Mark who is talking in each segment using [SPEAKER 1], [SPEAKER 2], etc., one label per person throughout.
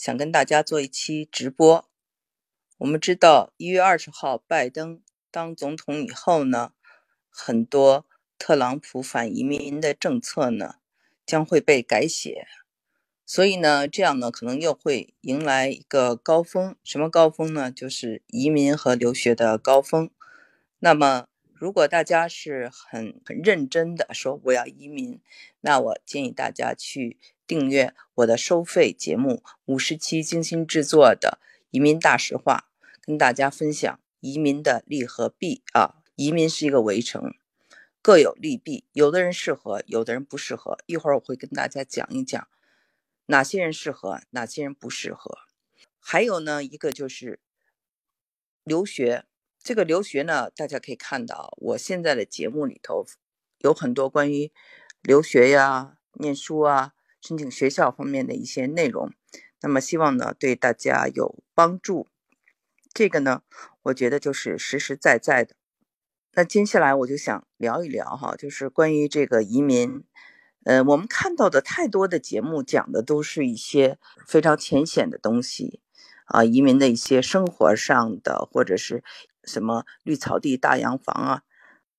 [SPEAKER 1] 想跟大家做一期直播。我们知道，一月二十号拜登当总统以后呢，很多特朗普反移民的政策呢将会被改写，所以呢，这样呢可能又会迎来一个高峰。什么高峰呢？就是移民和留学的高峰。那么，如果大家是很很认真的说我要移民，那我建议大家去。订阅我的收费节目，五十期精心制作的《移民大实话》，跟大家分享移民的利和弊啊。移民是一个围城，各有利弊，有的人适合，有的人不适合。一会儿我会跟大家讲一讲哪些人适合，哪些人不适合。还有呢，一个就是留学。这个留学呢，大家可以看到，我现在的节目里头有很多关于留学呀、念书啊。申请学校方面的一些内容，那么希望呢对大家有帮助。这个呢，我觉得就是实实在在的。那接下来我就想聊一聊哈，就是关于这个移民。呃，我们看到的太多的节目讲的都是一些非常浅显的东西啊，移民的一些生活上的或者是什么绿草地、大洋房啊。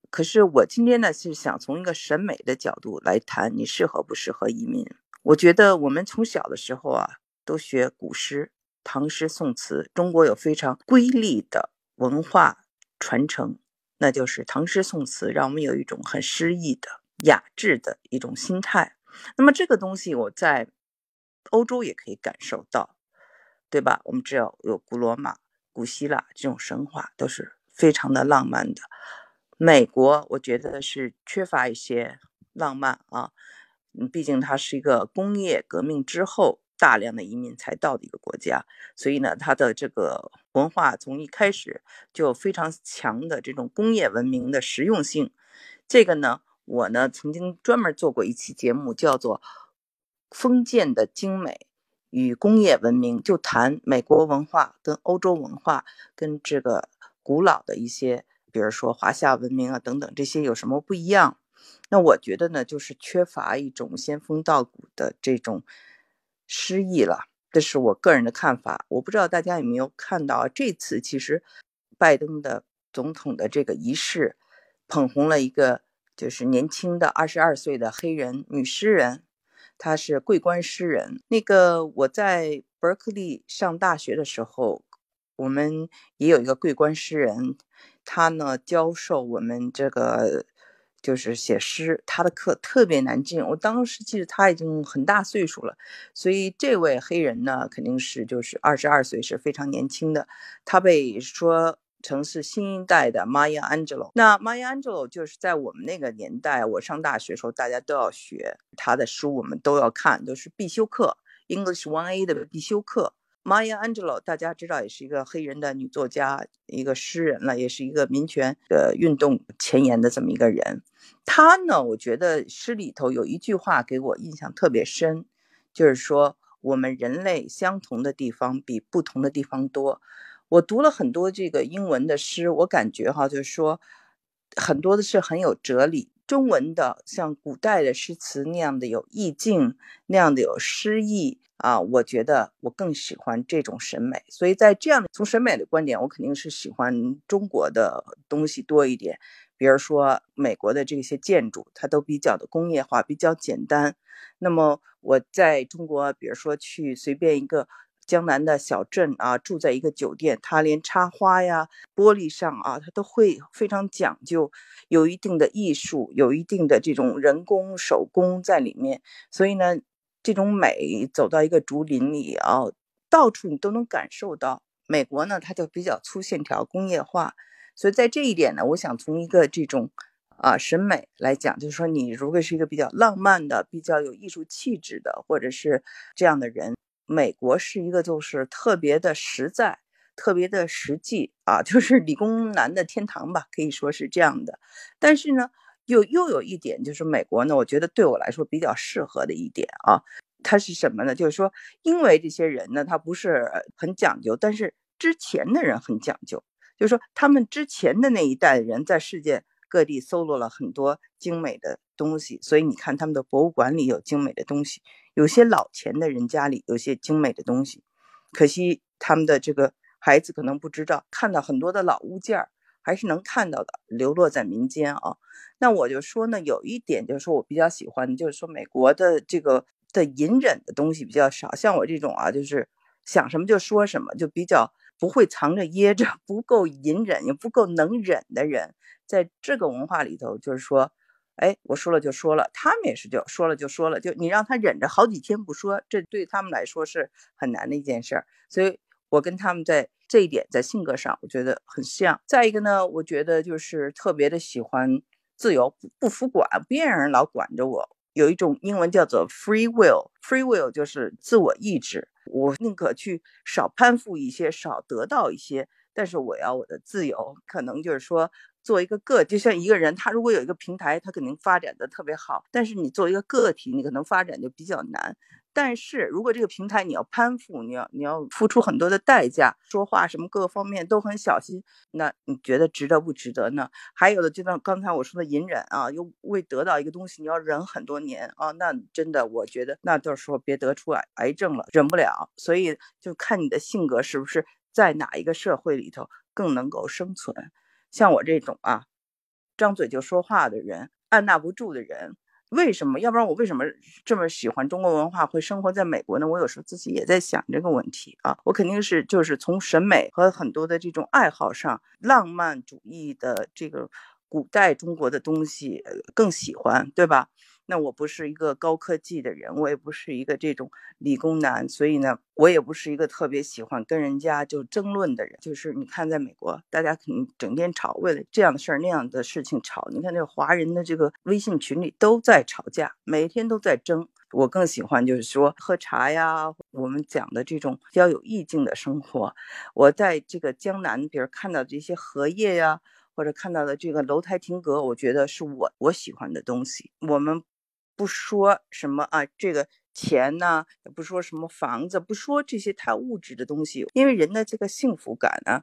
[SPEAKER 1] 可是我今天呢是想从一个审美的角度来谈，你适合不适合移民。我觉得我们从小的时候啊，都学古诗、唐诗、宋词。中国有非常瑰丽的文化传承，那就是唐诗宋词，让我们有一种很诗意的雅致的一种心态。那么这个东西我在欧洲也可以感受到，对吧？我们知道有古罗马、古希腊这种神话都是非常的浪漫的。美国我觉得是缺乏一些浪漫啊。嗯，毕竟它是一个工业革命之后大量的移民才到的一个国家，所以呢，它的这个文化从一开始就非常强的这种工业文明的实用性。这个呢，我呢曾经专门做过一期节目，叫做《封建的精美与工业文明》，就谈美国文化跟欧洲文化跟这个古老的一些，比如说华夏文明啊等等这些有什么不一样。那我觉得呢，就是缺乏一种仙风道骨的这种诗意了，这是我个人的看法。我不知道大家有没有看到，这次其实拜登的总统的这个仪式，捧红了一个就是年轻的二十二岁的黑人女诗人，她是桂冠诗人。那个我在伯克利上大学的时候，我们也有一个桂冠诗人，他呢教授我们这个。就是写诗，他的课特别难进。我当时记得他已经很大岁数了，所以这位黑人呢，肯定是就是二十二岁，是非常年轻的。他被说成是新一代的 Maya Angelou。那 Maya Angelou 就是在我们那个年代，我上大学时候，大家都要学他的书，我们都要看，都是必修课，English One A 的必修课。Maya Angelou，大家知道也是一个黑人的女作家，一个诗人了，也是一个民权的运动前沿的这么一个人。她呢，我觉得诗里头有一句话给我印象特别深，就是说我们人类相同的地方比不同的地方多。我读了很多这个英文的诗，我感觉哈，就是说很多的是很有哲理。中文的像古代的诗词那样的有意境，那样的有诗意。啊，我觉得我更喜欢这种审美，所以在这样从审美的观点，我肯定是喜欢中国的东西多一点。比如说美国的这些建筑，它都比较的工业化，比较简单。那么我在中国，比如说去随便一个江南的小镇啊，住在一个酒店，它连插花呀、玻璃上啊，它都会非常讲究，有一定的艺术，有一定的这种人工手工在里面。所以呢。这种美，走到一个竹林里啊，到处你都能感受到。美国呢，它就比较粗线条、工业化，所以在这一点呢，我想从一个这种啊审美来讲，就是说，你如果是一个比较浪漫的、比较有艺术气质的，或者是这样的人，美国是一个就是特别的实在、特别的实际啊，就是理工男的天堂吧，可以说是这样的。但是呢。又又有一点就是美国呢，我觉得对我来说比较适合的一点啊，它是什么呢？就是说，因为这些人呢，他不是很讲究，但是之前的人很讲究，就是说他们之前的那一代人在世界各地搜罗了很多精美的东西，所以你看他们的博物馆里有精美的东西，有些老钱的人家里有些精美的东西。可惜他们的这个孩子可能不知道，看到很多的老物件儿还是能看到的，流落在民间啊。那我就说呢，有一点就是说我比较喜欢，就是说美国的这个的隐忍的东西比较少，像我这种啊，就是想什么就说什么，就比较不会藏着掖着，不够隐忍也不够能忍的人，在这个文化里头，就是说。哎，我说了就说了，他们也是就说了就说了，就你让他忍着好几天不说，这对他们来说是很难的一件事儿。所以我跟他们在这一点，在性格上，我觉得很像。再一个呢，我觉得就是特别的喜欢自由，不不服管，不愿意让人老管着我。有一种英文叫做 free will，free will 就是自我意志，我宁可去少攀附一些，少得到一些，但是我要我的自由，可能就是说。做一个个，就像一个人，他如果有一个平台，他肯定发展的特别好。但是你作为一个个体，你可能发展就比较难。但是如果这个平台你要攀附，你要你要付出很多的代价，说话什么各个方面都很小心，那你觉得值得不值得呢？还有的就像刚才我说的隐忍啊，又为得到一个东西你要忍很多年啊，那真的我觉得那到时候别得出癌癌症了，忍不了。所以就看你的性格是不是在哪一个社会里头更能够生存。像我这种啊，张嘴就说话的人，按捺不住的人，为什么？要不然我为什么这么喜欢中国文化，会生活在美国呢？我有时候自己也在想这个问题啊。我肯定是就是从审美和很多的这种爱好上，浪漫主义的这个古代中国的东西更喜欢，对吧？那我不是一个高科技的人，我也不是一个这种理工男，所以呢，我也不是一个特别喜欢跟人家就争论的人。就是你看，在美国，大家肯定整天吵，为了这样的事儿那样的事情吵。你看，这华人的这个微信群里都在吵架，每天都在争。我更喜欢就是说喝茶呀，我们讲的这种比较有意境的生活。我在这个江南，比如看到这些荷叶呀，或者看到的这个楼台亭阁，我觉得是我我喜欢的东西。我们。不说什么啊，这个钱呢，也不说什么房子，不说这些太物质的东西，因为人的这个幸福感呢，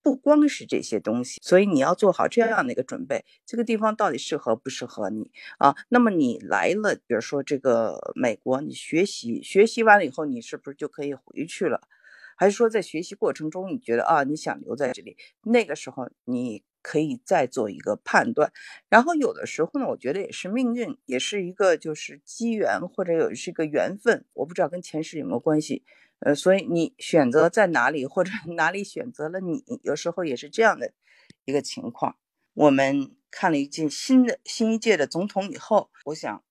[SPEAKER 1] 不光是这些东西，所以你要做好这样的一个准备，这个地方到底适合不适合你啊？那么你来了，比如说这个美国，你学习学习完了以后，你是不是就可以回去了？还是说在学习过程中，你觉得啊，你想留在这里，那个时候你？可以再做一个判断，然后有的时候呢，我觉得也是命运，也是一个就是机缘，或者有是一个缘分，我不知道跟前世有没有关系。呃，所以你选择在哪里，或者 哪里选择了你，有时候也是这样的一个情况。我们看了一届新的新一届的总统以后，我想。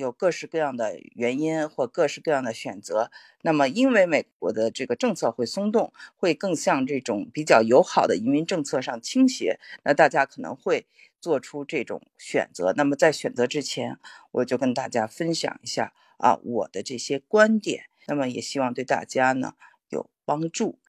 [SPEAKER 1] 有各式各样的原因或各式各样的选择，那么因为美国的这个政策会松动，会更向这种比较友好的移民政策上倾斜，那大家可能会做出这种选择。那么在选择之前，我就跟大家分享一下啊我的这些观点，那么也希望对大家呢有帮助。